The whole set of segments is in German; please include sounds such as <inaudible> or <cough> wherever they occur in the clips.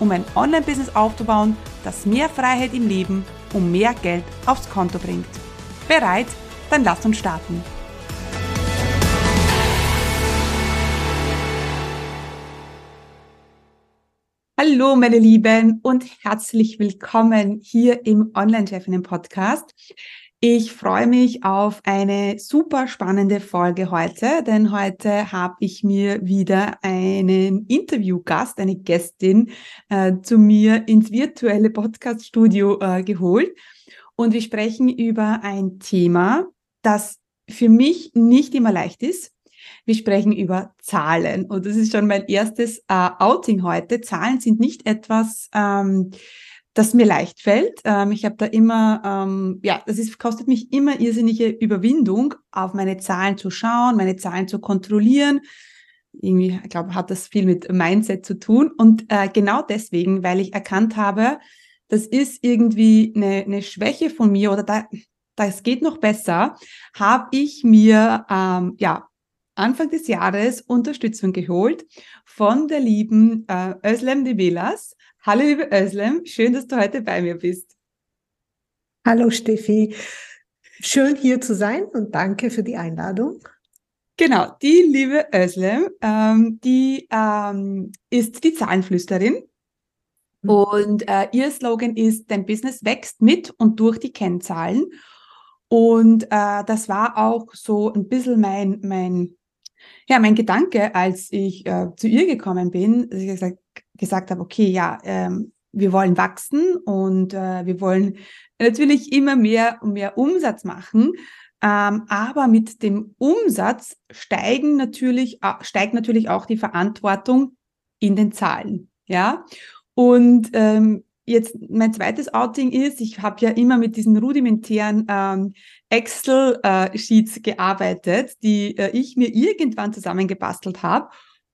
um ein Online-Business aufzubauen, das mehr Freiheit im Leben und mehr Geld aufs Konto bringt. Bereit? Dann lass uns starten. Hallo meine Lieben und herzlich willkommen hier im Online-Chefinnen Podcast. Ich freue mich auf eine super spannende Folge heute, denn heute habe ich mir wieder einen Interviewgast, eine Gästin äh, zu mir ins virtuelle Podcaststudio äh, geholt. Und wir sprechen über ein Thema, das für mich nicht immer leicht ist. Wir sprechen über Zahlen und das ist schon mein erstes äh, Outing heute. Zahlen sind nicht etwas, ähm, das mir leicht fällt. Ähm, ich habe da immer, ähm, ja, das ist, kostet mich immer irrsinnige Überwindung, auf meine Zahlen zu schauen, meine Zahlen zu kontrollieren. Irgendwie, ich glaube, hat das viel mit Mindset zu tun. Und äh, genau deswegen, weil ich erkannt habe, das ist irgendwie eine, eine Schwäche von mir oder da, das geht noch besser, habe ich mir ähm, ja Anfang des Jahres Unterstützung geholt von der lieben äh, Özlem de Velas. Hallo liebe Özlem, schön, dass du heute bei mir bist. Hallo Steffi, schön hier zu sein und danke für die Einladung. Genau, die liebe Özlem, ähm, die ähm, ist die Zahlenflüsterin mhm. und äh, ihr Slogan ist, dein Business wächst mit und durch die Kennzahlen. Und äh, das war auch so ein bisschen mein, mein, ja, mein Gedanke, als ich äh, zu ihr gekommen bin, dass ich gesagt, gesagt habe, okay, ja, ähm, wir wollen wachsen und äh, wir wollen natürlich immer mehr und mehr Umsatz machen. Ähm, aber mit dem Umsatz steigen natürlich, äh, steigt natürlich auch die Verantwortung in den Zahlen. Ja. Und ähm, jetzt mein zweites Outing ist, ich habe ja immer mit diesen rudimentären ähm, Excel-Sheets äh, gearbeitet, die äh, ich mir irgendwann zusammengebastelt habe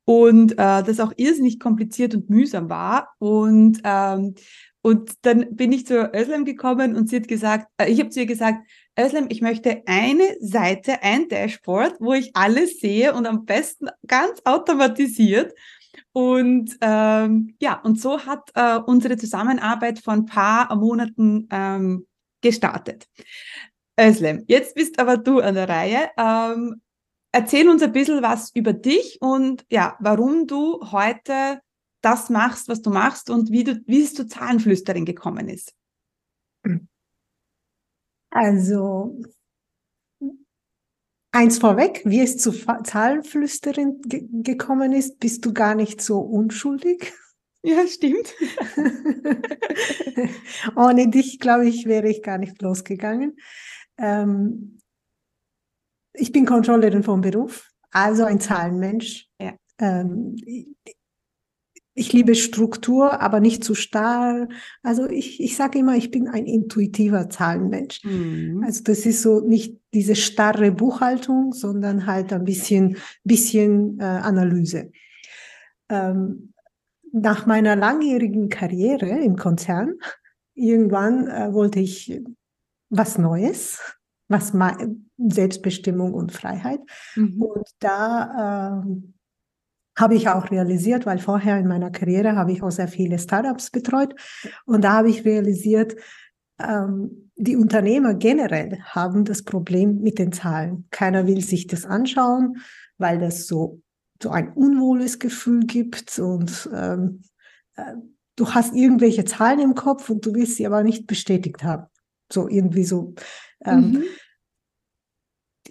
und äh, das auch irrsinnig kompliziert und mühsam war. Und, ähm, und dann bin ich zu Özlem gekommen und sie hat gesagt, äh, ich habe zu ihr gesagt, Özlem, ich möchte eine Seite, ein Dashboard, wo ich alles sehe und am besten ganz automatisiert. Und ähm, ja, und so hat äh, unsere Zusammenarbeit vor ein paar Monaten ähm, gestartet. Özlem, jetzt bist aber du an der Reihe. Ähm, erzähl uns ein bisschen was über dich und ja, warum du heute das machst, was du machst und wie, du, wie es zu Zahlenflüsterin gekommen ist. Also, eins vorweg, wie es zu Zahlenflüsterin ge gekommen ist, bist du gar nicht so unschuldig. <laughs> Ja, stimmt. <laughs> Ohne dich, glaube ich, wäre ich gar nicht losgegangen. Ähm, ich bin Controllerin vom Beruf, also ein Zahlenmensch. Ja. Ähm, ich liebe Struktur, aber nicht zu starr. Also ich, ich sage immer, ich bin ein intuitiver Zahlenmensch. Mhm. Also das ist so nicht diese starre Buchhaltung, sondern halt ein bisschen, bisschen äh, Analyse. Ähm, nach meiner langjährigen Karriere im Konzern, irgendwann äh, wollte ich was Neues, was Selbstbestimmung und Freiheit. Mhm. Und da äh, habe ich auch realisiert, weil vorher in meiner Karriere habe ich auch sehr viele Startups betreut. Und da habe ich realisiert, ähm, die Unternehmer generell haben das Problem mit den Zahlen. Keiner will sich das anschauen, weil das so, so ein unwohles Gefühl gibt und ähm, äh, du hast irgendwelche Zahlen im Kopf und du willst sie aber nicht bestätigt haben. So irgendwie so. Ähm, mhm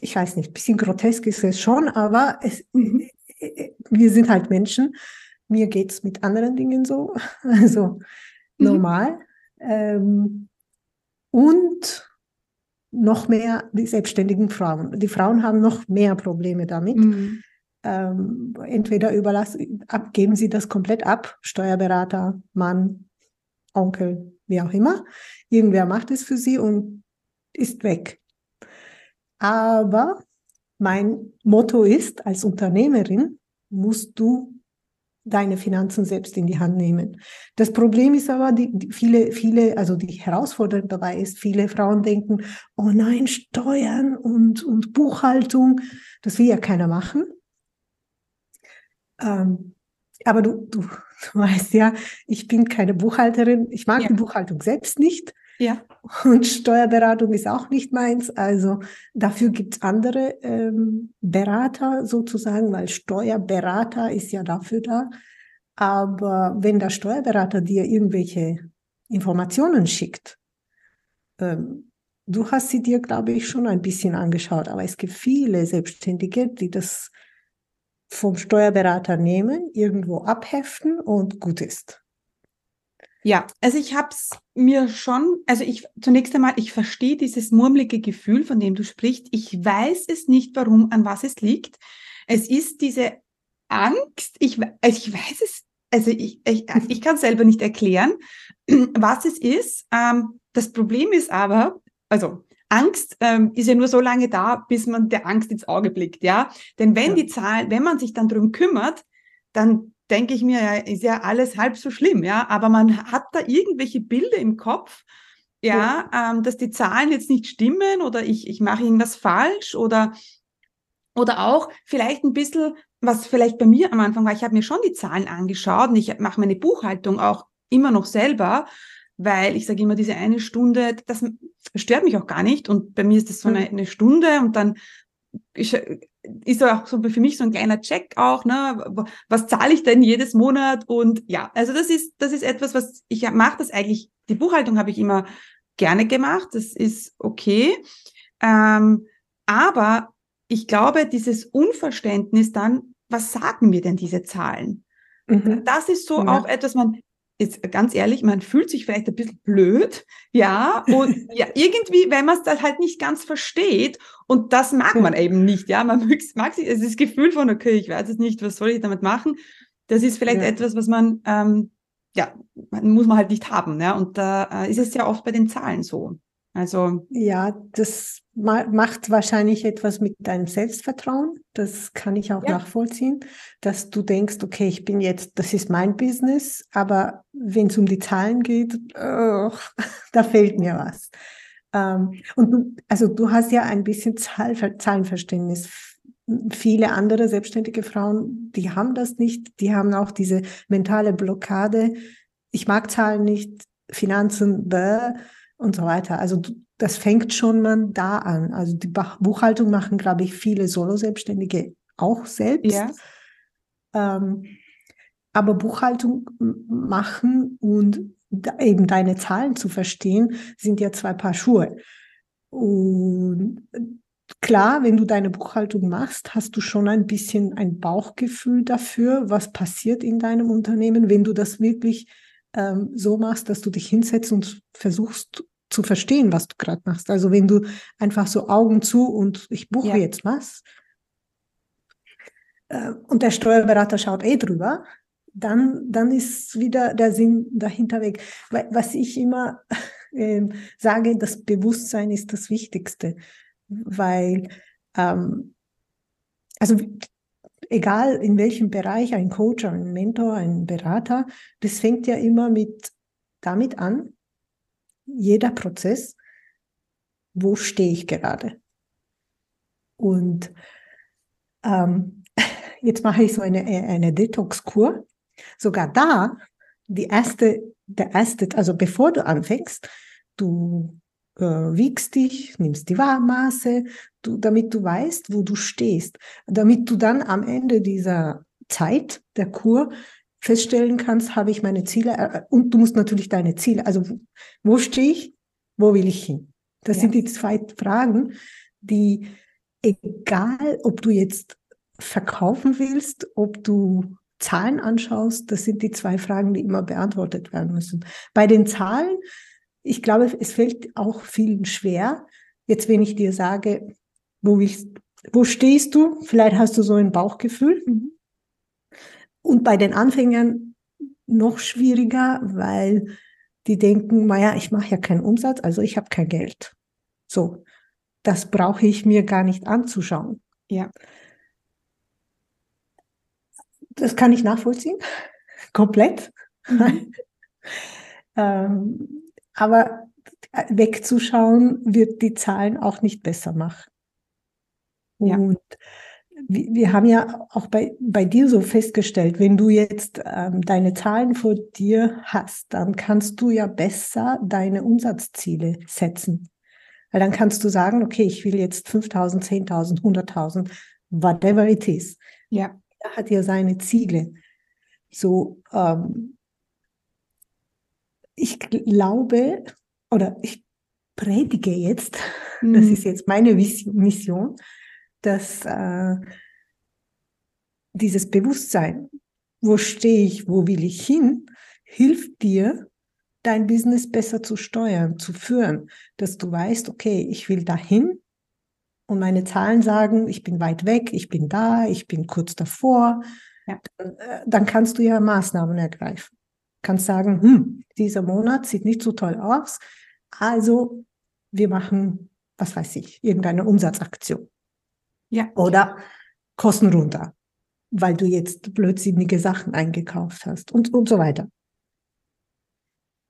ich weiß nicht, bisschen grotesk ist es schon, aber es, mhm. wir sind halt Menschen. Mir geht es mit anderen Dingen so, <laughs> also mhm. normal. Ähm, und noch mehr die selbstständigen Frauen. Die Frauen haben noch mehr Probleme damit. Mhm. Ähm, entweder überlassen, ab, geben sie das komplett ab, Steuerberater, Mann, Onkel, wie auch immer. Irgendwer macht es für sie und ist weg. Aber mein Motto ist, als Unternehmerin musst du deine Finanzen selbst in die Hand nehmen. Das Problem ist aber, die, die, viele, viele, also die Herausforderung dabei ist, viele Frauen denken, oh nein, Steuern und, und Buchhaltung, das will ja keiner machen. Ähm, aber du, du, du weißt ja, ich bin keine Buchhalterin, ich mag ja. die Buchhaltung selbst nicht. Ja. Und Steuerberatung ist auch nicht meins. Also dafür gibt es andere ähm, Berater sozusagen, weil Steuerberater ist ja dafür da. Aber wenn der Steuerberater dir irgendwelche Informationen schickt, ähm, du hast sie dir, glaube ich, schon ein bisschen angeschaut, aber es gibt viele Selbstständige, die das vom Steuerberater nehmen, irgendwo abheften und gut ist. Ja, also ich habe es mir schon, also ich zunächst einmal, ich verstehe dieses murmelige Gefühl, von dem du sprichst. Ich weiß es nicht, warum, an was es liegt. Es ist diese Angst, ich, also ich weiß es, also ich, ich, ich kann es selber nicht erklären, was es ist. Ähm, das Problem ist aber, also Angst ähm, ist ja nur so lange da, bis man der Angst ins Auge blickt, ja. Denn wenn ja. die Zahlen, wenn man sich dann drum kümmert, dann denke ich mir, ja, ist ja alles halb so schlimm, ja, aber man hat da irgendwelche Bilder im Kopf, ja, ja. Ähm, dass die Zahlen jetzt nicht stimmen oder ich, ich mache irgendwas falsch oder, oder auch vielleicht ein bisschen, was vielleicht bei mir am Anfang war, ich habe mir schon die Zahlen angeschaut und ich mache meine Buchhaltung auch immer noch selber, weil ich sage immer, diese eine Stunde, das stört mich auch gar nicht. Und bei mir ist das so eine, eine Stunde und dann ist auch so für mich so ein kleiner Check auch, ne? Was zahle ich denn jedes Monat? Und ja, also das ist, das ist etwas, was ich mache das eigentlich, die Buchhaltung habe ich immer gerne gemacht, das ist okay. Ähm, aber ich glaube, dieses Unverständnis dann, was sagen mir denn diese Zahlen? Mhm. Das ist so ja. auch etwas, man, jetzt ganz ehrlich, man fühlt sich vielleicht ein bisschen blöd, ja, und <laughs> ja, irgendwie, wenn man es dann halt nicht ganz versteht, und das mag man eben nicht, ja, man mag sich, es ist das Gefühl von, okay, ich weiß es nicht, was soll ich damit machen, das ist vielleicht ja. etwas, was man, ähm, ja, muss man halt nicht haben, ja, und da äh, ist es ja oft bei den Zahlen so. Also. Ja, das macht wahrscheinlich etwas mit deinem Selbstvertrauen. Das kann ich auch ja. nachvollziehen, dass du denkst, okay, ich bin jetzt, das ist mein Business, aber wenn es um die Zahlen geht, oh, <laughs> da fehlt mir was. Ähm, und du, also du hast ja ein bisschen Zahl, Zahlenverständnis. Viele andere selbstständige Frauen, die haben das nicht. Die haben auch diese mentale Blockade. Ich mag Zahlen nicht, Finanzen, bäh und so weiter. Also das fängt schon mal da an. Also die Buchhaltung machen, glaube ich, viele Solo-Selbstständige auch selbst. Ja. Ähm, aber Buchhaltung machen und eben deine Zahlen zu verstehen, sind ja zwei Paar Schuhe. Und klar, wenn du deine Buchhaltung machst, hast du schon ein bisschen ein Bauchgefühl dafür, was passiert in deinem Unternehmen, wenn du das wirklich ähm, so machst, dass du dich hinsetzt und versuchst zu verstehen, was du gerade machst. Also wenn du einfach so Augen zu und ich buche ja. jetzt was äh, und der Steuerberater schaut eh drüber, dann, dann ist wieder der Sinn dahinter weg. Was ich immer <laughs> äh, sage, das Bewusstsein ist das Wichtigste, weil ähm, also egal in welchem Bereich, ein Coach, ein Mentor, ein Berater, das fängt ja immer mit damit an, jeder Prozess, wo stehe ich gerade? Und ähm, <laughs> jetzt mache ich so eine, eine Detox-Kur. Sogar da, die erste, der erste, also bevor du anfängst, du äh, wiegst dich, nimmst die Maße, du, damit du weißt, wo du stehst, damit du dann am Ende dieser Zeit der Kur feststellen kannst, habe ich meine Ziele äh, und du musst natürlich deine Ziele, also wo stehe ich, wo will ich hin? Das ja. sind die zwei Fragen, die egal, ob du jetzt verkaufen willst, ob du Zahlen anschaust, das sind die zwei Fragen, die immer beantwortet werden müssen. Bei den Zahlen, ich glaube, es fällt auch vielen schwer. Jetzt, wenn ich dir sage, wo willst, wo stehst du? Vielleicht hast du so ein Bauchgefühl. Mhm. Und bei den Anfängern noch schwieriger, weil die denken, naja, ich mache ja keinen Umsatz, also ich habe kein Geld. So, das brauche ich mir gar nicht anzuschauen. Ja. Das kann ich nachvollziehen, <laughs> komplett. Mhm. <laughs> ähm, aber wegzuschauen wird die Zahlen auch nicht besser machen. Ja. Und wir haben ja auch bei, bei dir so festgestellt, wenn du jetzt ähm, deine Zahlen vor dir hast, dann kannst du ja besser deine Umsatzziele setzen. Weil dann kannst du sagen, okay, ich will jetzt 5000, 10.000, 100.000, whatever it is. Ja. Er hat ja seine Ziele. So, ähm, ich glaube, oder ich predige jetzt, <laughs> mhm. das ist jetzt meine Mission, dass äh, dieses Bewusstsein, wo stehe ich, wo will ich hin, hilft dir, dein Business besser zu steuern, zu führen, dass du weißt, okay, ich will dahin und meine Zahlen sagen, ich bin weit weg, ich bin da, ich bin kurz davor. Ja. Dann, äh, dann kannst du ja Maßnahmen ergreifen. Kannst sagen, hm, dieser Monat sieht nicht so toll aus, also wir machen, was weiß ich, irgendeine Umsatzaktion. Ja. Oder Kosten runter, weil du jetzt blödsinnige Sachen eingekauft hast und, und so weiter.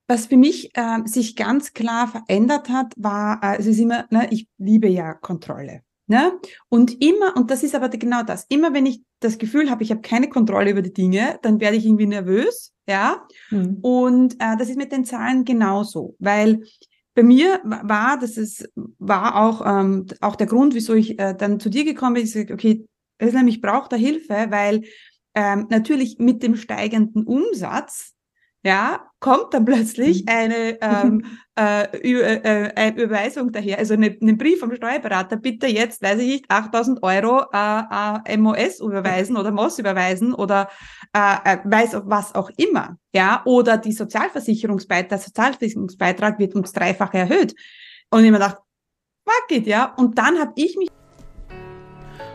Was für mich äh, sich ganz klar verändert hat, war, äh, es ist immer, ne, ich liebe ja Kontrolle. Ne? Und immer, und das ist aber genau das, immer wenn ich das Gefühl habe, ich habe keine Kontrolle über die Dinge, dann werde ich irgendwie nervös, ja. Mhm. Und äh, das ist mit den Zahlen genauso, weil bei mir war, das ist, war auch, ähm, auch der Grund, wieso ich äh, dann zu dir gekommen bin, ich sage, okay, Özlem, ich brauche da Hilfe, weil ähm, natürlich mit dem steigenden Umsatz, ja, kommt dann plötzlich mhm. eine <laughs> ähm, äh, äh, äh, Überweisung daher, also eine, einen Brief vom Steuerberater, bitte jetzt, weiß ich nicht, 8000 Euro äh, äh, MOS überweisen oder MOS überweisen oder äh, äh, weiß was auch immer, ja, oder die Sozialversicherungsbeitrag, der Sozialversicherungsbeitrag wird ums Dreifache erhöht. Und ich mir gedacht, fuck it, ja, und dann habe ich mich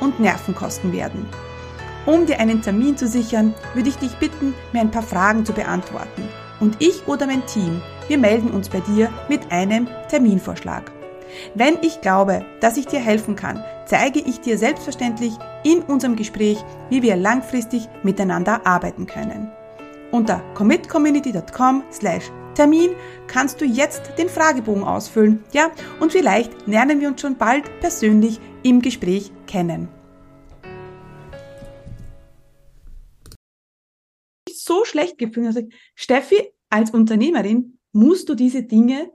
und Nerven kosten werden. Um dir einen Termin zu sichern, würde ich dich bitten, mir ein paar Fragen zu beantworten. Und ich oder mein Team, wir melden uns bei dir mit einem Terminvorschlag. Wenn ich glaube, dass ich dir helfen kann, zeige ich dir selbstverständlich in unserem Gespräch, wie wir langfristig miteinander arbeiten können. Unter commitcommunity.com slash Termin kannst du jetzt den Fragebogen ausfüllen, ja, und vielleicht lernen wir uns schon bald persönlich im Gespräch kennen. So schlecht gefühlt. Also, Steffi, als Unternehmerin musst du diese Dinge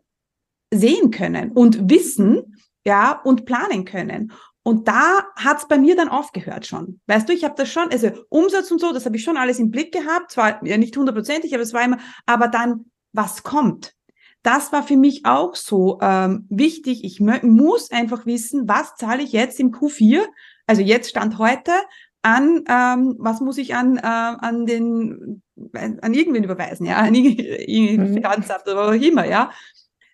sehen können und wissen, ja, und planen können. Und da hat's bei mir dann aufgehört schon. Weißt du, ich habe das schon, also Umsatz und so, das habe ich schon alles im Blick gehabt, zwar ja nicht hundertprozentig, aber es war immer, aber dann, was kommt? Das war für mich auch so ähm, wichtig. Ich muss einfach wissen, was zahle ich jetzt im Q4, also jetzt Stand heute, an, ähm, was muss ich an, äh, an den, an irgendwen überweisen, ja, <laughs> an irgendein mhm. Finanzamt oder auch immer, ja.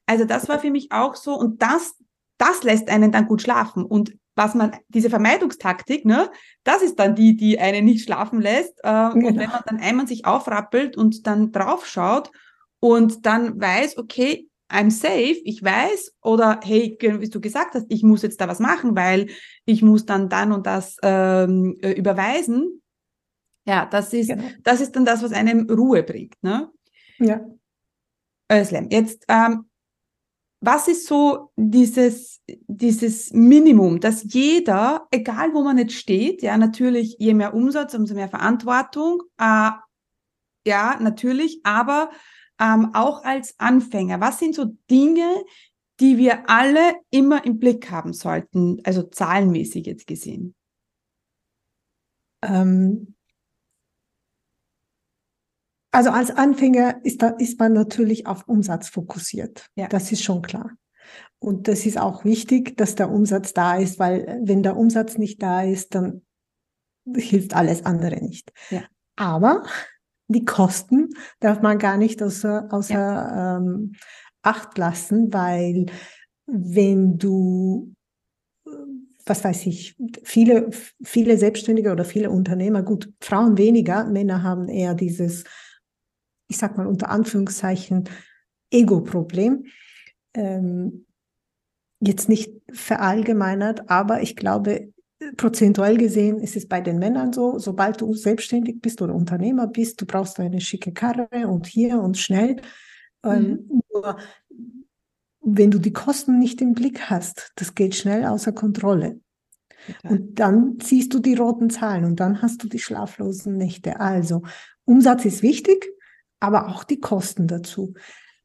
Also das war für mich auch so und das, das lässt einen dann gut schlafen und was man, diese Vermeidungstaktik, ne, das ist dann die, die einen nicht schlafen lässt. Äh, genau. Und wenn man dann einmal sich aufrappelt und dann draufschaut und dann weiß, okay, I'm safe, ich weiß, oder hey, wie du gesagt hast, ich muss jetzt da was machen, weil ich muss dann dann und das ähm, äh, überweisen. Ja, das ist, genau. das ist dann das, was einem Ruhe bringt. Ne? Ja. Özlem, jetzt, ähm, was ist so dieses, dieses Minimum, dass jeder, egal wo man jetzt steht, ja, natürlich, je mehr Umsatz, umso mehr Verantwortung, äh, ja, natürlich, aber ähm, auch als Anfänger, was sind so Dinge, die wir alle immer im Blick haben sollten, also zahlenmäßig jetzt gesehen? Ähm, Also als Anfänger ist, da, ist man natürlich auf Umsatz fokussiert. Ja. Das ist schon klar. Und das ist auch wichtig, dass der Umsatz da ist, weil wenn der Umsatz nicht da ist, dann hilft alles andere nicht. Ja. Aber die Kosten darf man gar nicht außer, außer ja. ähm, Acht lassen, weil wenn du was weiß ich, viele, viele Selbstständige oder viele Unternehmer, gut, Frauen weniger, Männer haben eher dieses, ich sag mal unter Anführungszeichen, Ego-Problem. Ähm, jetzt nicht verallgemeinert, aber ich glaube, prozentuell gesehen ist es bei den Männern so, sobald du selbstständig bist oder Unternehmer bist, du brauchst eine schicke Karre und hier und schnell. Ähm, mhm. nur wenn du die Kosten nicht im Blick hast, das geht schnell außer Kontrolle. Okay. Und dann siehst du die roten Zahlen und dann hast du die schlaflosen Nächte. Also Umsatz ist wichtig, aber auch die Kosten dazu.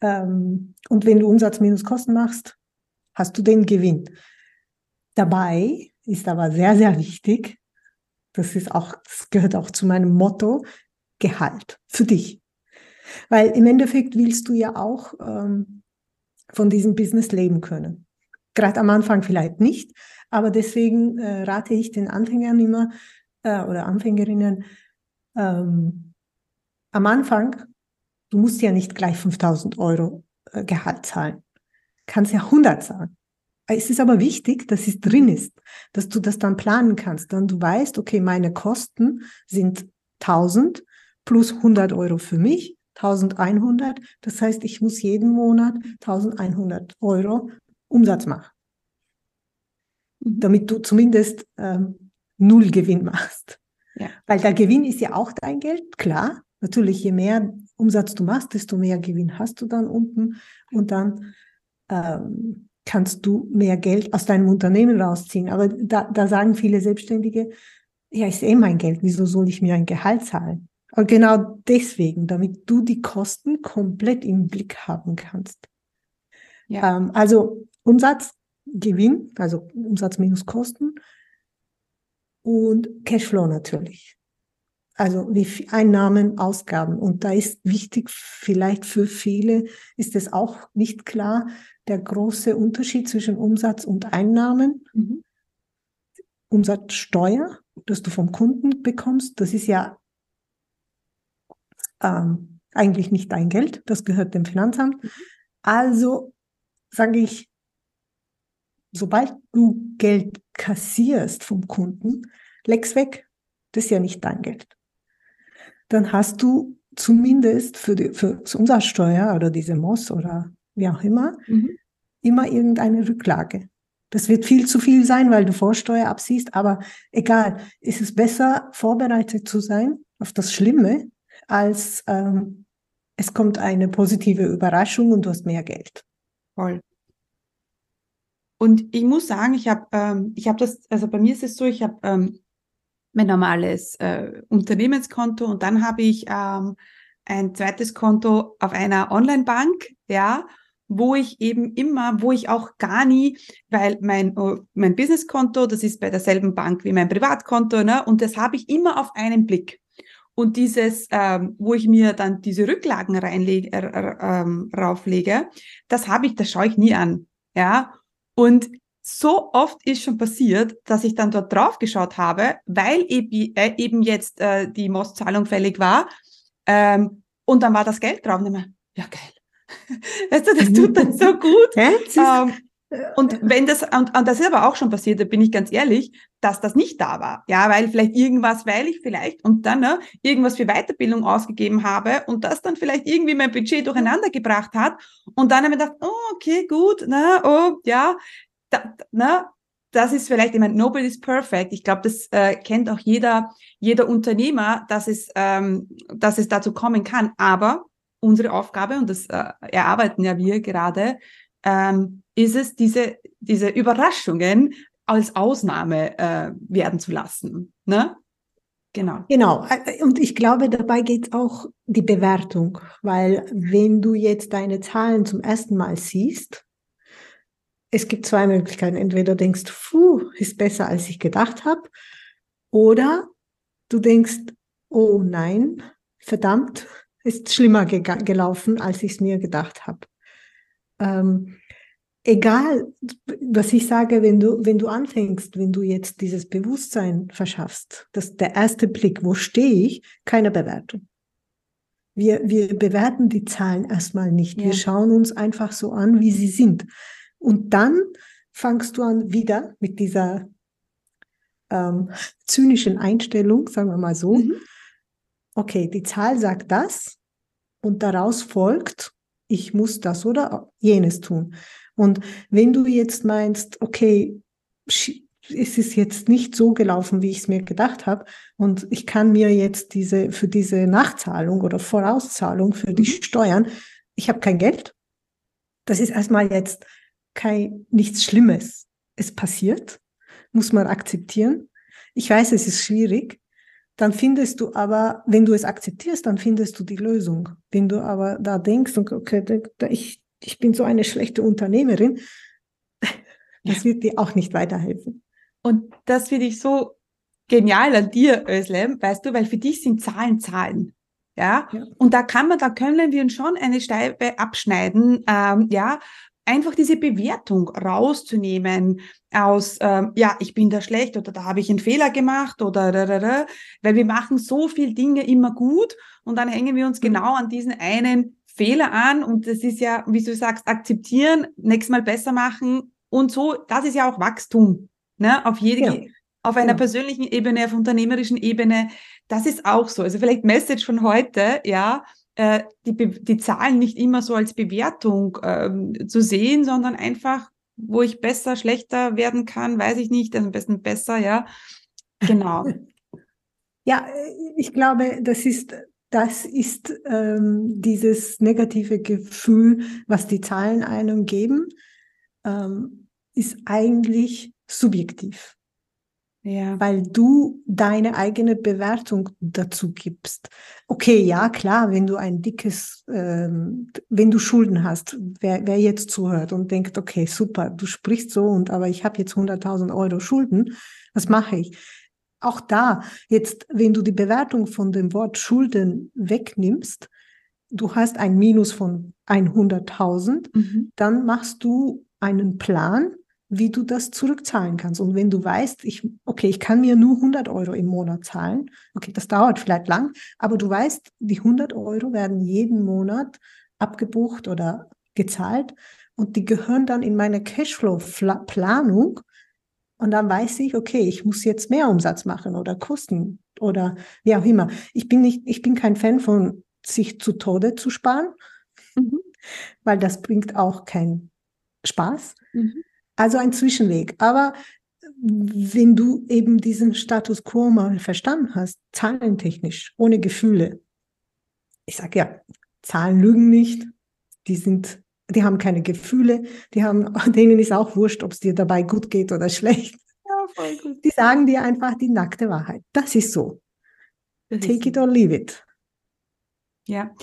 Ähm, und wenn du Umsatz minus Kosten machst, hast du den Gewinn. Dabei ist aber sehr, sehr wichtig, das ist auch, das gehört auch zu meinem Motto, Gehalt für dich. Weil im Endeffekt willst du ja auch ähm, von diesem Business leben können. Gerade am Anfang vielleicht nicht, aber deswegen äh, rate ich den Anfängern immer äh, oder Anfängerinnen ähm, am Anfang, du musst ja nicht gleich 5000 Euro äh, Gehalt zahlen. Kannst ja 100 zahlen. Es ist aber wichtig, dass es drin ist, dass du das dann planen kannst. Dann du weißt, okay, meine Kosten sind 1000 plus 100 Euro für mich 1100. Das heißt, ich muss jeden Monat 1100 Euro Umsatz machen, mhm. damit du zumindest ähm, null Gewinn machst. Ja. Weil der Gewinn ist ja auch dein Geld, klar. Natürlich, je mehr Umsatz du machst, desto mehr Gewinn hast du dann unten und dann ähm, kannst du mehr Geld aus deinem Unternehmen rausziehen. Aber da, da sagen viele Selbstständige, ja, ist eh mein Geld, wieso soll ich mir ein Gehalt zahlen? Und genau deswegen, damit du die Kosten komplett im Blick haben kannst. Ja. Ähm, also Umsatz, Gewinn, also Umsatz minus Kosten und Cashflow natürlich. Also wie Einnahmen, Ausgaben. Und da ist wichtig, vielleicht für viele ist es auch nicht klar, der große Unterschied zwischen Umsatz und Einnahmen. Mhm. Umsatzsteuer, das du vom Kunden bekommst, das ist ja ähm, eigentlich nicht dein Geld, das gehört dem Finanzamt. Mhm. Also sage ich, sobald du Geld kassierst vom Kunden, leg's weg, das ist ja nicht dein Geld. Dann hast du zumindest für die für Umsatzsteuer oder diese MOS oder wie auch immer, mhm. Immer irgendeine Rücklage. Das wird viel zu viel sein, weil du Vorsteuer absiehst, aber egal, ist es besser, vorbereitet zu sein auf das Schlimme, als ähm, es kommt eine positive Überraschung und du hast mehr Geld. Voll. Und ich muss sagen, ich habe ähm, habe das, also bei mir ist es so, ich habe ähm, mein normales äh, Unternehmenskonto und dann habe ich ähm, ein zweites Konto auf einer Online-Bank, ja, wo ich eben immer, wo ich auch gar nie, weil mein, oh, mein Businesskonto, das ist bei derselben Bank wie mein Privatkonto, ne, und das habe ich immer auf einen Blick. Und dieses, ähm, wo ich mir dann diese Rücklagen reinlege, äh, ähm, rauflege, das habe ich, das schaue ich nie an. Ja. Und so oft ist schon passiert, dass ich dann dort drauf geschaut habe, weil eben, äh, eben jetzt äh, die MOS-Zahlung fällig war. Ähm, und dann war das Geld drauf. Und ich mir, ja, geil. <laughs> Weißt du, das tut dann so gut. <laughs> ähm, und wenn das, und, und das ist aber auch schon passiert, da bin ich ganz ehrlich, dass das nicht da war. Ja, weil vielleicht irgendwas, weil ich vielleicht und dann ne, irgendwas für Weiterbildung ausgegeben habe und das dann vielleicht irgendwie mein Budget durcheinander gebracht hat. Und dann habe ich gedacht, oh, okay, gut, na, oh, ja, da, na, das ist vielleicht, ich meine, nobody's perfect. Ich glaube, das äh, kennt auch jeder, jeder Unternehmer, dass es, ähm, dass es dazu kommen kann. Aber unsere Aufgabe, und das äh, erarbeiten ja wir gerade, ähm, ist es, diese, diese Überraschungen als Ausnahme äh, werden zu lassen. Ne? Genau. Genau. Und ich glaube, dabei geht auch die Bewertung, weil wenn du jetzt deine Zahlen zum ersten Mal siehst, es gibt zwei Möglichkeiten. Entweder denkst, puh, ist besser, als ich gedacht habe, oder du denkst, oh nein, verdammt, ist schlimmer ge gelaufen, als ich es mir gedacht habe. Ähm, egal, was ich sage, wenn du, wenn du anfängst, wenn du jetzt dieses Bewusstsein verschaffst, dass der erste Blick, wo stehe ich, keine Bewertung. Wir, wir bewerten die Zahlen erstmal nicht. Ja. Wir schauen uns einfach so an, wie sie sind. Und dann fangst du an wieder mit dieser ähm, zynischen Einstellung, sagen wir mal so. Mhm. Okay, die Zahl sagt das und daraus folgt, ich muss das oder jenes tun. Und wenn du jetzt meinst, okay, es ist jetzt nicht so gelaufen, wie ich es mir gedacht habe, und ich kann mir jetzt diese für diese Nachzahlung oder Vorauszahlung für die mhm. Steuern, ich habe kein Geld. Das ist erstmal jetzt kein nichts Schlimmes. Es passiert, muss man akzeptieren. Ich weiß, es ist schwierig. Dann findest du aber, wenn du es akzeptierst, dann findest du die Lösung. Wenn du aber da denkst, okay, ich, ich bin so eine schlechte Unternehmerin, <laughs> das ja. wird dir auch nicht weiterhelfen. Und das finde ich so genial an dir, Özlem, weißt du, weil für dich sind Zahlen Zahlen. Ja? ja? Und da kann man, da können wir uns schon eine Steibe abschneiden, ähm, ja, einfach diese Bewertung rauszunehmen aus, ähm, ja, ich bin da schlecht oder da habe ich einen Fehler gemacht oder, weil wir machen so viel Dinge immer gut und dann hängen wir uns mhm. genau an diesen einen Fehler an und das ist ja, wie du sagst, akzeptieren, nächstes Mal besser machen und so, das ist ja auch Wachstum, ne, auf jede, ja. auf einer ja. persönlichen Ebene, auf unternehmerischen Ebene, das ist auch so. Also vielleicht Message von heute, ja, äh, die, die Zahlen nicht immer so als Bewertung ähm, zu sehen, sondern einfach, wo ich besser, schlechter werden kann, weiß ich nicht, am besten besser, ja. Genau. <laughs> Ja, ich glaube, das ist, das ist ähm, dieses negative Gefühl, was die Zahlen einem geben, ähm, ist eigentlich subjektiv. Ja. Weil du deine eigene Bewertung dazu gibst. Okay, ja, klar, wenn du ein dickes, ähm, wenn du Schulden hast, wer, wer jetzt zuhört und denkt, okay, super, du sprichst so und aber ich habe jetzt 100.000 Euro Schulden, was mache ich? Auch da, jetzt, wenn du die Bewertung von dem Wort Schulden wegnimmst, du hast ein Minus von 100.000, mhm. dann machst du einen Plan, wie du das zurückzahlen kannst. Und wenn du weißt, ich, okay, ich kann mir nur 100 Euro im Monat zahlen, okay, das dauert vielleicht lang, aber du weißt, die 100 Euro werden jeden Monat abgebucht oder gezahlt und die gehören dann in meine Cashflow-Planung und dann weiß ich, okay, ich muss jetzt mehr Umsatz machen oder Kosten oder wie auch immer. Ich bin nicht, ich bin kein Fan von sich zu Tode zu sparen, mhm. weil das bringt auch keinen Spaß. Mhm. Also ein Zwischenweg. Aber wenn du eben diesen Status quo mal verstanden hast, zahlentechnisch, ohne Gefühle, ich sage ja, Zahlen lügen nicht, die sind, die haben keine Gefühle, die haben, <laughs> denen ist auch wurscht, ob es dir dabei gut geht oder schlecht. Ja. Die sagen dir einfach die nackte Wahrheit. Das ist so. Das Take ist it or leave it. Ja,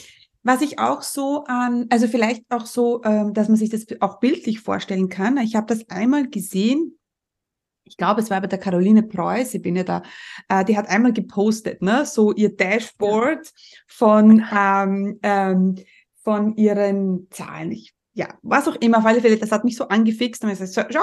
was ich auch so an, also vielleicht auch so, ähm, dass man sich das auch bildlich vorstellen kann. Ich habe das einmal gesehen. Ich glaube, es war bei der Caroline Preuß, ich bin ja da, äh, die hat einmal gepostet, ne, so ihr Dashboard von, ähm, ähm, von ihren Zahlen. Ich, ja, was auch immer, auf alle Fälle, das hat mich so angefixt und ich so, schau,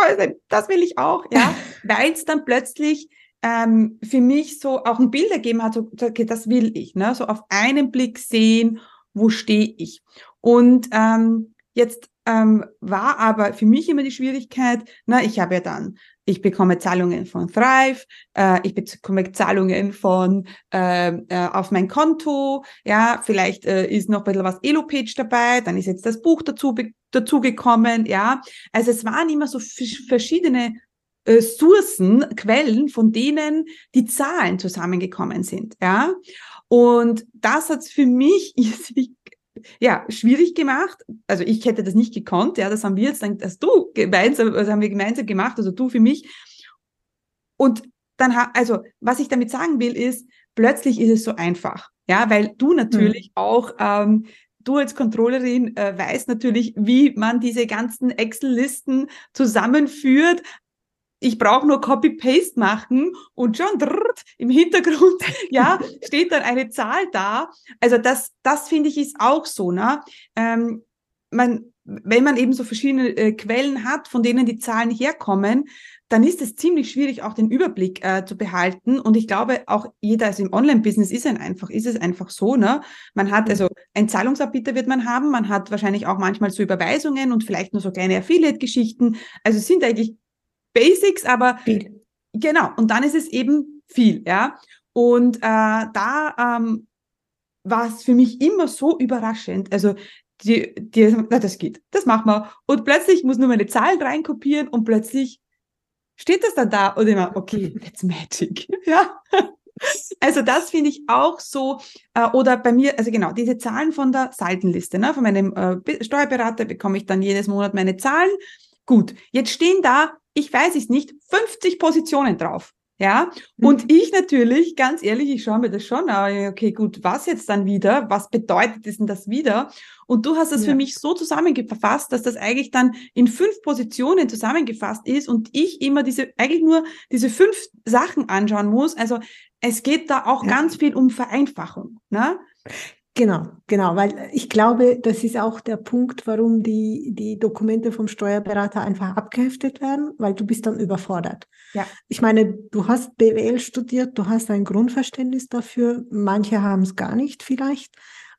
das will ich auch, ja, <laughs> weil es dann plötzlich ähm, für mich so auch ein Bild ergeben hat, so, okay, das will ich, ne, so auf einen Blick sehen wo stehe ich? Und ähm, jetzt ähm, war aber für mich immer die Schwierigkeit, na, ich habe ja dann, ich bekomme Zahlungen von Thrive, äh, ich bekomme Zahlungen von äh, äh, auf mein Konto, ja, vielleicht äh, ist noch ein bisschen was Elo-Page dabei, dann ist jetzt das Buch dazu, dazu gekommen, ja. Also es waren immer so verschiedene äh, Sourcen, Quellen, von denen die Zahlen zusammengekommen sind, ja. Und das hat es für mich <laughs> ja, schwierig gemacht. Also ich hätte das nicht gekonnt, ja, das haben wir jetzt, dann, hast du gemeinsam, also haben wir gemeinsam gemacht, also du für mich. Und dann, also was ich damit sagen will, ist, plötzlich ist es so einfach, ja, weil du natürlich mhm. auch ähm, du als Controllerin äh, weißt natürlich, wie man diese ganzen Excel-Listen zusammenführt, ich brauche nur Copy-Paste machen und schon drrrt, im Hintergrund, <laughs> ja, steht dann eine Zahl da. Also das, das finde ich ist auch so, ne? Ähm, man, wenn man eben so verschiedene äh, Quellen hat, von denen die Zahlen herkommen, dann ist es ziemlich schwierig, auch den Überblick äh, zu behalten. Und ich glaube, auch jeder, also im Online-Business ist es einfach, ist es einfach so, ne? Man hat also ein Zahlungsanbieter wird man haben, man hat wahrscheinlich auch manchmal so Überweisungen und vielleicht nur so kleine Affiliate-Geschichten. Also es sind eigentlich Basics, aber viel. genau. Und dann ist es eben viel, ja. Und äh, da ähm, war es für mich immer so überraschend. Also die, die, na, das geht, das machen wir. Und plötzlich muss nur meine Zahlen reinkopieren und plötzlich steht das dann da und immer, okay, that's magic. <laughs> ja. Also das finde ich auch so, äh, oder bei mir, also genau, diese Zahlen von der Seitenliste, ne, von meinem äh, Steuerberater bekomme ich dann jedes Monat meine Zahlen. Gut, jetzt stehen da, ich weiß es nicht, 50 Positionen drauf. Ja, mhm. und ich natürlich, ganz ehrlich, ich schaue mir das schon, aber okay, gut, was jetzt dann wieder? Was bedeutet denn das wieder? Und du hast es ja. für mich so zusammengefasst, dass das eigentlich dann in fünf Positionen zusammengefasst ist und ich immer diese, eigentlich nur diese fünf Sachen anschauen muss. Also es geht da auch ja. ganz viel um Vereinfachung. Ne? Genau, genau, weil ich glaube, das ist auch der Punkt, warum die, die Dokumente vom Steuerberater einfach abgeheftet werden, weil du bist dann überfordert. Ja. Ich meine, du hast BWL studiert, du hast ein Grundverständnis dafür, manche haben es gar nicht vielleicht.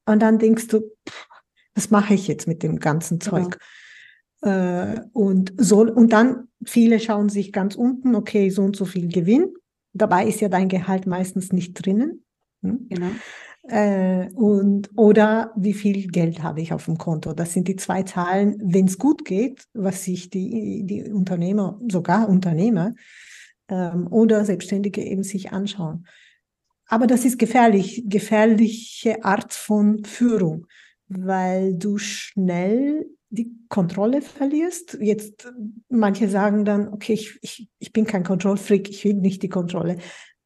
Und dann denkst du, pff, was mache ich jetzt mit dem ganzen genau. Zeug? Genau. Äh, und so, und dann viele schauen sich ganz unten, okay, so und so viel Gewinn. Dabei ist ja dein Gehalt meistens nicht drinnen. Hm? Genau. Äh, und, oder wie viel Geld habe ich auf dem Konto? Das sind die zwei Zahlen, wenn es gut geht, was sich die, die Unternehmer, sogar Unternehmer ähm, oder Selbstständige eben sich anschauen. Aber das ist gefährlich, gefährliche Art von Führung, weil du schnell die Kontrolle verlierst. Jetzt, manche sagen dann, okay, ich, ich, ich bin kein Kontrollfreak, ich will nicht die Kontrolle.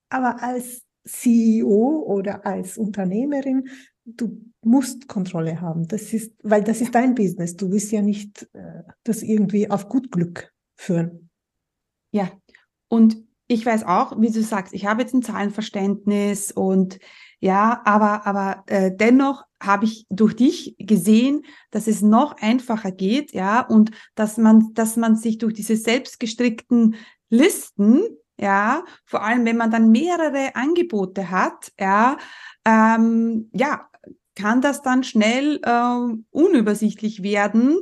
Aber als CEO oder als Unternehmerin, du musst Kontrolle haben. Das ist, weil das ist dein Business. Du willst ja nicht äh, das irgendwie auf gut Glück führen. Ja, und ich weiß auch, wie du sagst, ich habe jetzt ein Zahlenverständnis und ja, aber, aber äh, dennoch habe ich durch dich gesehen, dass es noch einfacher geht, ja, und dass man, dass man sich durch diese selbstgestrickten Listen ja, vor allem wenn man dann mehrere Angebote hat, ja, ähm, ja, kann das dann schnell äh, unübersichtlich werden.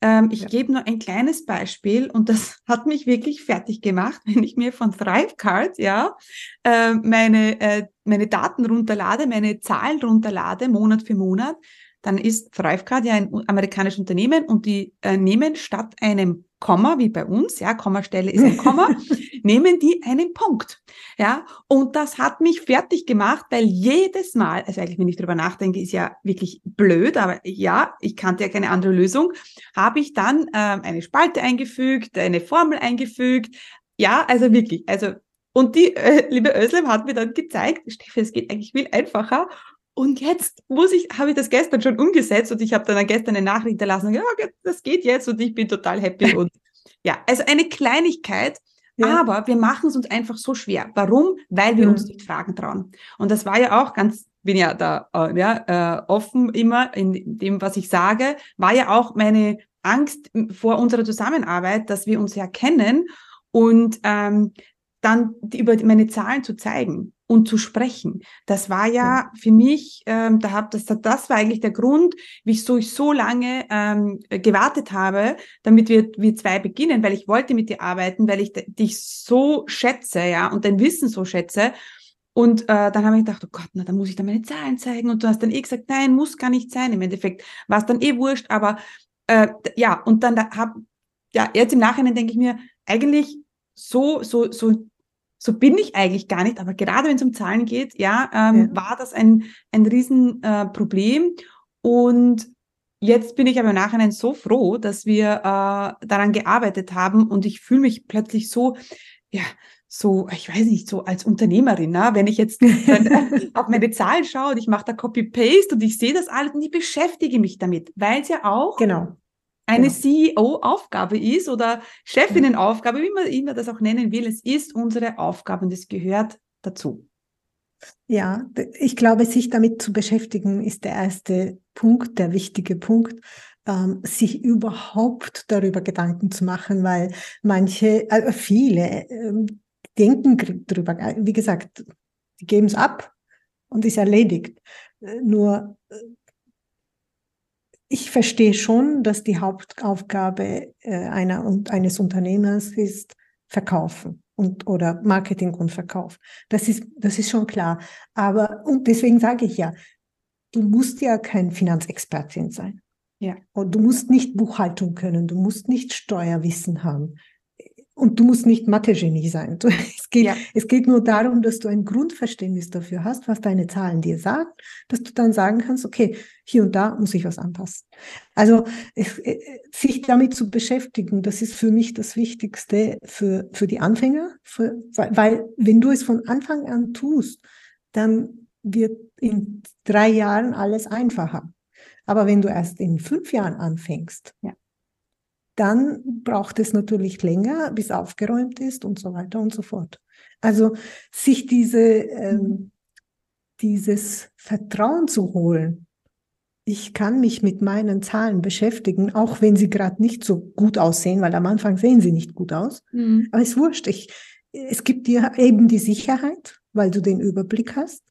Ähm, ich ja. gebe nur ein kleines Beispiel und das <laughs> hat mich wirklich fertig gemacht, <laughs> wenn ich mir von Thrivecard ja äh, meine äh, meine Daten runterlade, meine Zahlen runterlade Monat für Monat, dann ist Thrivecard ja ein amerikanisches Unternehmen und die äh, nehmen statt einem Komma, wie bei uns, ja, Kommastelle ist ein Komma, <laughs> nehmen die einen Punkt. Ja, und das hat mich fertig gemacht, weil jedes Mal, also eigentlich, wenn ich drüber nachdenke, ist ja wirklich blöd, aber ja, ich kannte ja keine andere Lösung, habe ich dann ähm, eine Spalte eingefügt, eine Formel eingefügt. Ja, also wirklich, also und die äh, liebe Özlem hat mir dann gezeigt, Steffi, es geht eigentlich viel einfacher. Und jetzt muss ich, habe ich das gestern schon umgesetzt und ich habe dann gestern eine Nachricht hinterlassen, ja, das geht jetzt und ich bin total happy. <laughs> Und ja, also eine Kleinigkeit, ja. aber wir machen es uns einfach so schwer. Warum? Weil wir ja. uns nicht fragen trauen. Und das war ja auch ganz, bin ja da äh, ja, äh, offen immer in dem, was ich sage, war ja auch meine Angst vor unserer Zusammenarbeit, dass wir uns ja kennen und ähm, dann über meine Zahlen zu zeigen und zu sprechen. Das war ja für mich, ähm, da hab, das, das war eigentlich der Grund, wieso ich so lange ähm, gewartet habe, damit wir, wir zwei beginnen, weil ich wollte mit dir arbeiten, weil ich dich so schätze, ja, und dein Wissen so schätze. Und äh, dann habe ich gedacht, oh Gott, na, dann muss ich da meine Zahlen zeigen. Und du hast dann eh gesagt, nein, muss gar nicht sein. Im Endeffekt war es dann eh wurscht, aber äh, ja, und dann da hab, ja, jetzt im Nachhinein denke ich mir, eigentlich so, so, so so bin ich eigentlich gar nicht, aber gerade wenn es um Zahlen geht, ja, ähm, ja. war das ein, ein Riesenproblem. Äh, und jetzt bin ich aber im Nachhinein so froh, dass wir äh, daran gearbeitet haben und ich fühle mich plötzlich so, ja, so, ich weiß nicht, so als Unternehmerin, ne? wenn ich jetzt <laughs> auf meine Zahlen schaue und ich mache da Copy-Paste und ich sehe das alles und ich beschäftige mich damit, weil es ja auch genau. Eine genau. CEO-Aufgabe ist oder Chefinnenaufgabe, wie man immer das auch nennen will. Es ist unsere Aufgabe und es gehört dazu. Ja, ich glaube, sich damit zu beschäftigen, ist der erste Punkt, der wichtige Punkt, ähm, sich überhaupt darüber Gedanken zu machen, weil manche, äh, viele ähm, denken darüber, wie gesagt, die geben es ab und ist erledigt. Äh, nur äh, ich verstehe schon, dass die Hauptaufgabe äh, einer, eines Unternehmers ist, verkaufen und, oder Marketing und Verkauf. Das ist, das ist schon klar. Aber, und deswegen sage ich ja, du musst ja kein Finanzexpertin sein. Ja. Und du musst nicht Buchhaltung können, du musst nicht Steuerwissen haben. Und du musst nicht Mathe-Genie sein. Du, <laughs> es, geht, ja. es geht nur darum, dass du ein Grundverständnis dafür hast, was deine Zahlen dir sagen, dass du dann sagen kannst, okay, hier und da muss ich was anpassen. Also es, äh, sich damit zu beschäftigen, das ist für mich das Wichtigste für, für die Anfänger, für, weil, weil wenn du es von Anfang an tust, dann wird in drei Jahren alles einfacher. Aber wenn du erst in fünf Jahren anfängst, ja dann braucht es natürlich länger, bis aufgeräumt ist und so weiter und so fort. Also sich diese, ähm, mhm. dieses Vertrauen zu holen, ich kann mich mit meinen Zahlen beschäftigen, auch wenn sie gerade nicht so gut aussehen, weil am Anfang sehen sie nicht gut aus. Mhm. Aber es ist wurscht. Ich, es gibt dir eben die Sicherheit, weil du den Überblick hast,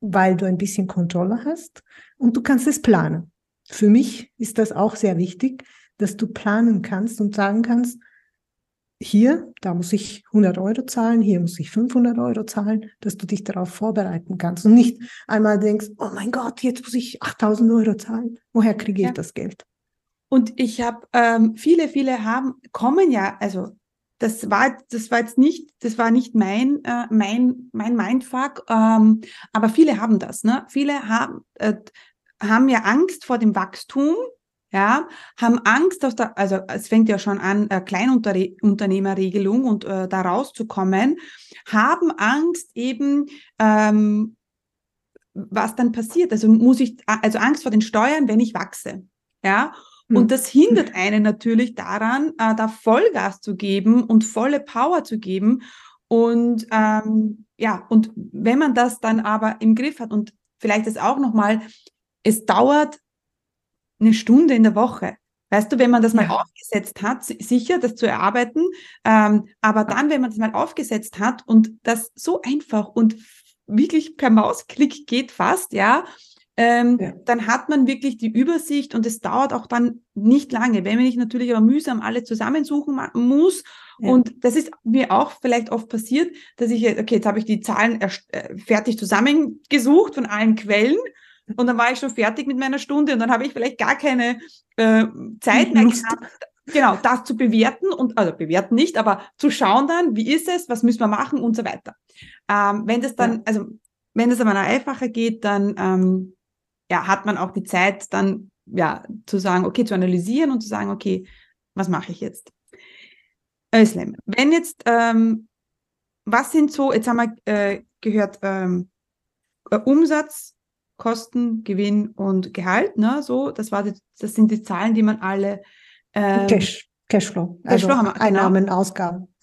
weil du ein bisschen Kontrolle hast und du kannst es planen. Für mich ist das auch sehr wichtig, dass du planen kannst und sagen kannst, hier, da muss ich 100 Euro zahlen, hier muss ich 500 Euro zahlen, dass du dich darauf vorbereiten kannst und nicht einmal denkst, oh mein Gott, jetzt muss ich 8000 Euro zahlen. Woher kriege ich ja. das Geld? Und ich habe ähm, viele, viele haben kommen ja, also das war, das war jetzt nicht, das war nicht mein, äh, mein, mein Mindfuck, ähm, aber viele haben das. Ne? Viele haben, äh, haben ja Angst vor dem Wachstum ja, haben Angst, aus der, also es fängt ja schon an, äh, Kleinunternehmerregelung und äh, da rauszukommen, haben Angst eben, ähm, was dann passiert. Also muss ich, also Angst vor den Steuern, wenn ich wachse. Ja, hm. und das hindert einen natürlich daran, äh, da Vollgas zu geben und volle Power zu geben. Und ähm, ja, und wenn man das dann aber im Griff hat und vielleicht ist auch nochmal, es dauert eine Stunde in der Woche. Weißt du, wenn man das mal aufgesetzt hat, sicher, das zu erarbeiten, ähm, aber dann, wenn man das mal aufgesetzt hat und das so einfach und wirklich per Mausklick geht fast, ja, ähm, ja. dann hat man wirklich die Übersicht und es dauert auch dann nicht lange, wenn man nicht natürlich aber mühsam alle zusammensuchen muss. Ja. Und das ist mir auch vielleicht oft passiert, dass ich, okay, jetzt habe ich die Zahlen äh, fertig zusammengesucht von allen Quellen und dann war ich schon fertig mit meiner Stunde und dann habe ich vielleicht gar keine äh, Zeit mehr gehabt, genau, das zu bewerten und, also bewerten nicht, aber zu schauen dann, wie ist es, was müssen wir machen und so weiter. Ähm, wenn das dann, also wenn es aber einfacher geht, dann ähm, ja, hat man auch die Zeit, dann ja, zu sagen, okay, zu analysieren und zu sagen, okay, was mache ich jetzt? Özlem, wenn jetzt, ähm, was sind so, jetzt haben wir äh, gehört, ähm, Umsatz, Kosten, Gewinn und Gehalt. Ne? So, das, war die, das sind die Zahlen, die man alle. Ähm, Cash, Cashflow. Also Cashflow haben wir, genau. Einnahmen, genau. Ausgaben.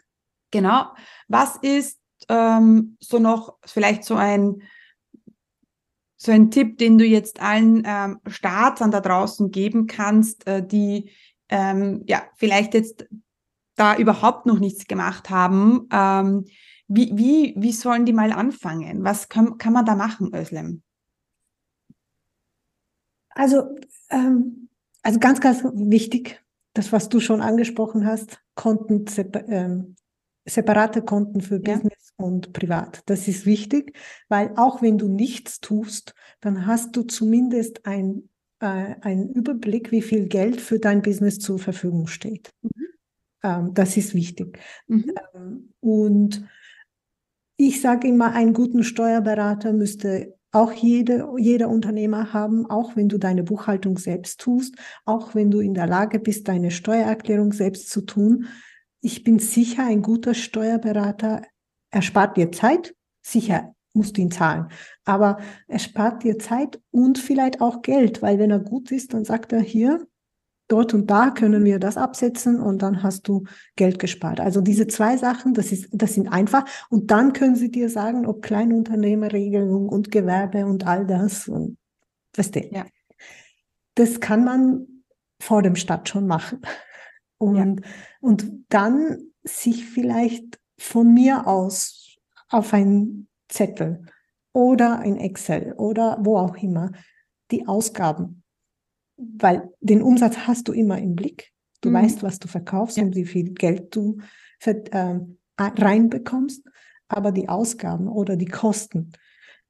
Genau. Was ist ähm, so noch vielleicht so ein so ein Tipp, den du jetzt allen ähm, Startern da draußen geben kannst, äh, die ähm, ja vielleicht jetzt da überhaupt noch nichts gemacht haben. Ähm, wie, wie, wie sollen die mal anfangen? Was kann, kann man da machen, Özlem? Also, ähm, also ganz, ganz wichtig, das, was du schon angesprochen hast, Konten, ähm, separate Konten für ja. Business und Privat. Das ist wichtig, weil auch wenn du nichts tust, dann hast du zumindest ein, äh, einen Überblick, wie viel Geld für dein Business zur Verfügung steht. Mhm. Ähm, das ist wichtig. Mhm. Ähm, und ich sage immer, einen guten Steuerberater müsste auch jede, jeder Unternehmer haben, auch wenn du deine Buchhaltung selbst tust, auch wenn du in der Lage bist, deine Steuererklärung selbst zu tun. Ich bin sicher, ein guter Steuerberater erspart dir Zeit. Sicher musst du ihn zahlen. Aber er spart dir Zeit und vielleicht auch Geld, weil wenn er gut ist, dann sagt er hier, dort und da können wir das absetzen und dann hast du Geld gespart. Also diese zwei Sachen, das ist, das sind einfach. Und dann können sie dir sagen, ob Kleinunternehmerregelung und Gewerbe und all das und du. Ja. Das kann man vor dem Start schon machen. Und, ja. und dann sich vielleicht von mir aus auf ein Zettel oder ein Excel oder wo auch immer die Ausgaben weil den Umsatz hast du immer im Blick. Du mhm. weißt, was du verkaufst ja. und wie viel Geld du äh, reinbekommst, aber die Ausgaben oder die Kosten,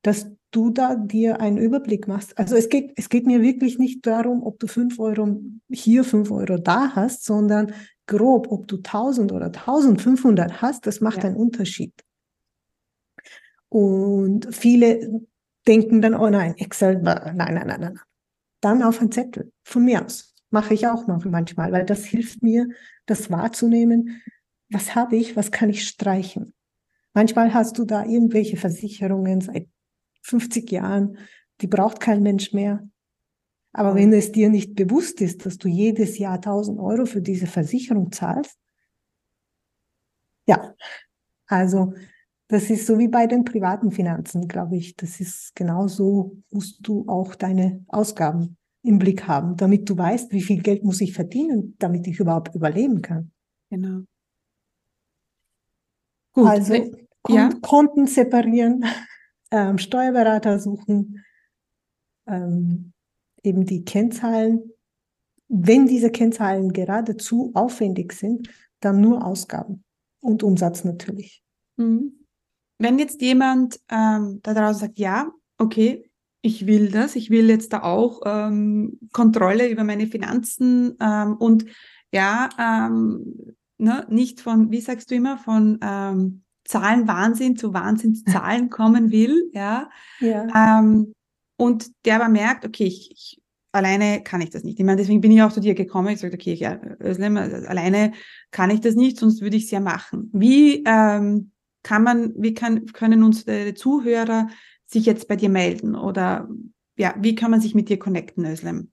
dass du da dir einen Überblick machst. Also es geht, es geht mir wirklich nicht darum, ob du fünf Euro hier, fünf Euro da hast, sondern grob, ob du 1000 oder 1500 hast, das macht ja. einen Unterschied. Und viele denken dann, oh nein, Excel, nein, nein, nein, nein, dann auf ein Zettel. Von mir aus. Mache ich auch manchmal, weil das hilft mir, das wahrzunehmen. Was habe ich? Was kann ich streichen? Manchmal hast du da irgendwelche Versicherungen seit 50 Jahren, die braucht kein Mensch mehr. Aber wenn es dir nicht bewusst ist, dass du jedes Jahr 1000 Euro für diese Versicherung zahlst, ja, also das ist so wie bei den privaten Finanzen, glaube ich. Das ist genauso, musst du auch deine Ausgaben im Blick haben, damit du weißt, wie viel Geld muss ich verdienen, damit ich überhaupt überleben kann. Genau. Gut. Also Kon ja. Konten separieren, <laughs> ähm, Steuerberater suchen, ähm, eben die Kennzahlen. Wenn diese Kennzahlen geradezu aufwendig sind, dann nur Ausgaben und Umsatz natürlich. Mhm wenn jetzt jemand ähm, da draußen sagt, ja, okay, ich will das, ich will jetzt da auch ähm, Kontrolle über meine Finanzen ähm, und ja, ähm, ne, nicht von, wie sagst du immer, von ähm, Zahlenwahnsinn zu Wahnsinnszahlen <laughs> kommen will, ja, ja. Ähm, und der aber merkt, okay, ich, ich alleine kann ich das nicht. Ich meine, deswegen bin ich auch zu dir gekommen. Ich sagte, okay, ja, Özlem, alleine kann ich das nicht, sonst würde ich es ja machen. Wie ähm, kann man, wie kann, können unsere Zuhörer sich jetzt bei dir melden oder ja, wie kann man sich mit dir connecten, Özlem?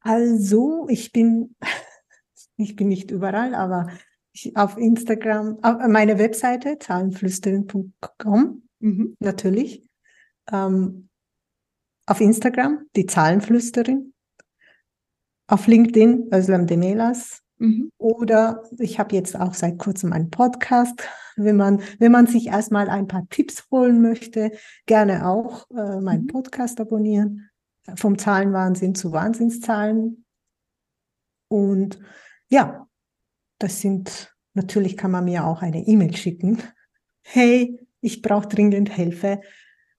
Also, ich bin, <laughs> ich bin nicht überall, aber ich, auf Instagram, auf meine Webseite, zahlenflüsterin.com, mhm. natürlich. Ähm, auf Instagram, die Zahlenflüsterin. Auf LinkedIn, Özlem Demelas. Mhm. Oder ich habe jetzt auch seit kurzem einen Podcast. Wenn man, wenn man sich erstmal ein paar Tipps holen möchte, gerne auch äh, meinen mhm. Podcast abonnieren. Vom Zahlenwahnsinn zu Wahnsinnszahlen. Und ja, das sind, natürlich kann man mir auch eine E-Mail schicken. Hey, ich brauche dringend Hilfe.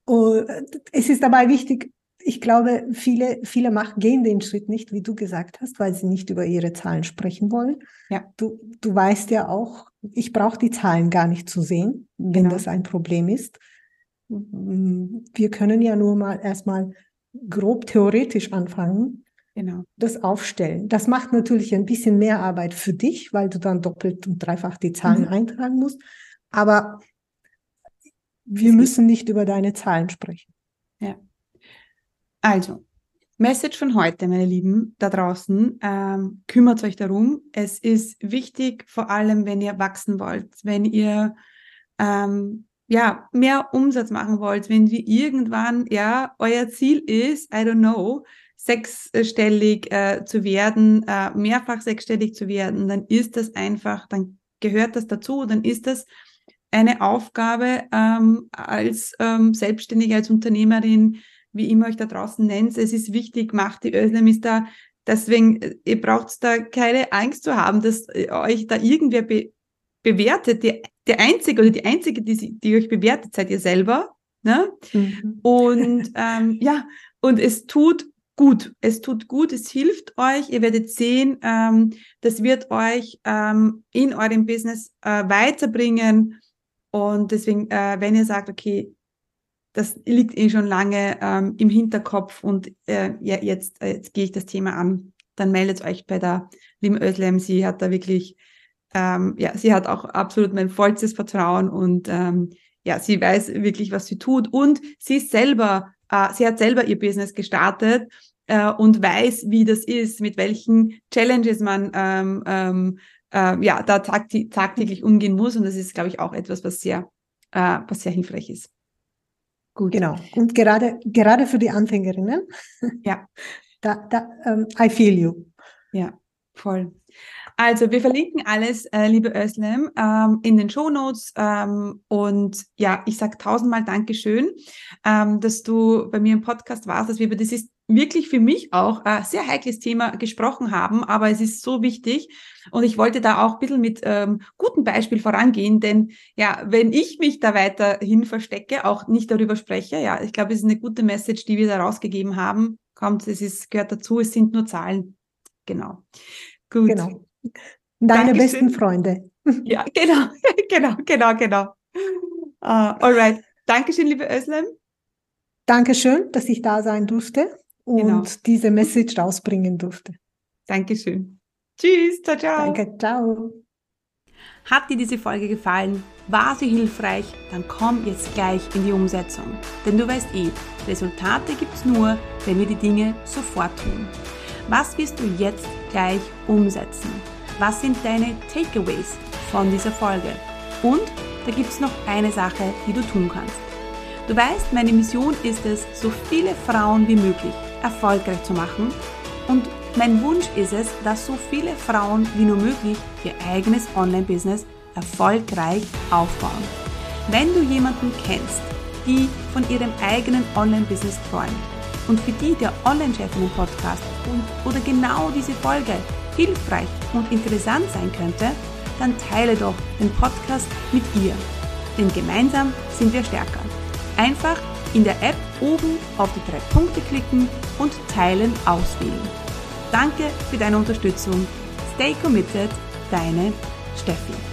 Und es ist dabei wichtig, ich glaube, viele, viele machen, gehen den Schritt nicht, wie du gesagt hast, weil sie nicht über ihre Zahlen sprechen wollen. Ja. Du, du weißt ja auch, ich brauche die Zahlen gar nicht zu sehen, wenn genau. das ein Problem ist. Wir können ja nur mal erstmal grob theoretisch anfangen. Genau. Das Aufstellen. Das macht natürlich ein bisschen mehr Arbeit für dich, weil du dann doppelt und dreifach die Zahlen mhm. eintragen musst. Aber wir müssen nicht über deine Zahlen sprechen. Ja. Also, Message von heute, meine Lieben, da draußen, ähm, kümmert euch darum. Es ist wichtig, vor allem, wenn ihr wachsen wollt, wenn ihr ähm, ja mehr Umsatz machen wollt, wenn wir irgendwann ja euer Ziel ist, I don't know, sechsstellig äh, zu werden, äh, mehrfach sechsstellig zu werden, dann ist das einfach, dann gehört das dazu, dann ist das eine Aufgabe ähm, als ähm, Selbstständige, als Unternehmerin, wie immer euch da draußen nennt, es ist wichtig, macht die Özlem ist da, deswegen, ihr braucht da keine Angst zu haben, dass euch da irgendwer be bewertet. Die, der Einzige oder die Einzige, die, die euch bewertet, seid ihr selber. Ne? Mhm. Und <laughs> ähm, ja, und es tut gut. Es tut gut, es hilft euch. Ihr werdet sehen, ähm, das wird euch ähm, in eurem Business äh, weiterbringen. Und deswegen, äh, wenn ihr sagt, okay, das liegt eh schon lange ähm, im Hinterkopf und äh, ja, jetzt, äh, jetzt gehe ich das Thema an. Dann meldet euch bei der lieben Özlem. Sie hat da wirklich, ähm, ja, sie hat auch absolut mein vollstes Vertrauen und ähm, ja, sie weiß wirklich, was sie tut und sie ist selber, äh, sie hat selber ihr Business gestartet äh, und weiß, wie das ist, mit welchen Challenges man ähm, ähm, äh, ja da tagtäglich umgehen muss. Und das ist, glaube ich, auch etwas, was sehr, äh, was sehr hilfreich ist. Gut. Genau. Und gerade, gerade für die Anfängerinnen. Ja. <laughs> Da, da, ähm, I feel you. Ja, voll. Also wir verlinken alles, äh, liebe Özlem, ähm, in den Show Notes. Ähm, und ja, ich sage tausendmal Dankeschön, ähm, dass du bei mir im Podcast warst, dass wir über das ist wirklich für mich auch ein sehr heikles Thema gesprochen haben, aber es ist so wichtig. Und ich wollte da auch ein bisschen mit ähm, gutem Beispiel vorangehen, denn ja, wenn ich mich da weiterhin verstecke, auch nicht darüber spreche, ja, ich glaube, es ist eine gute Message, die wir da rausgegeben haben. Kommt, es ist, gehört dazu, es sind nur Zahlen. Genau. Gut. Genau. Deine Dankeschön. besten Freunde. Ja, genau, <laughs> genau, genau, genau. Uh, alright. Dankeschön, liebe Özlem. Dankeschön, dass ich da sein durfte und genau. diese Message rausbringen durfte. Dankeschön. Tschüss, ciao, ciao. Danke, ciao. Hat dir diese Folge gefallen? War sie hilfreich? Dann komm jetzt gleich in die Umsetzung. Denn du weißt eh, Resultate gibt's nur, wenn wir die Dinge sofort tun. Was wirst du jetzt gleich umsetzen? Was sind deine Takeaways von dieser Folge? Und da gibt es noch eine Sache, die du tun kannst. Du weißt, meine Mission ist es, so viele Frauen wie möglich erfolgreich zu machen. Und mein Wunsch ist es, dass so viele Frauen wie nur möglich ihr eigenes Online-Business erfolgreich aufbauen. Wenn du jemanden kennst, die von ihrem eigenen Online-Business träumt, und für die der Online-Chefinnen-Podcast oder genau diese Folge hilfreich und interessant sein könnte, dann teile doch den Podcast mit ihr. Denn gemeinsam sind wir stärker. Einfach in der App oben auf die drei Punkte klicken und Teilen auswählen. Danke für deine Unterstützung. Stay committed, deine Steffi.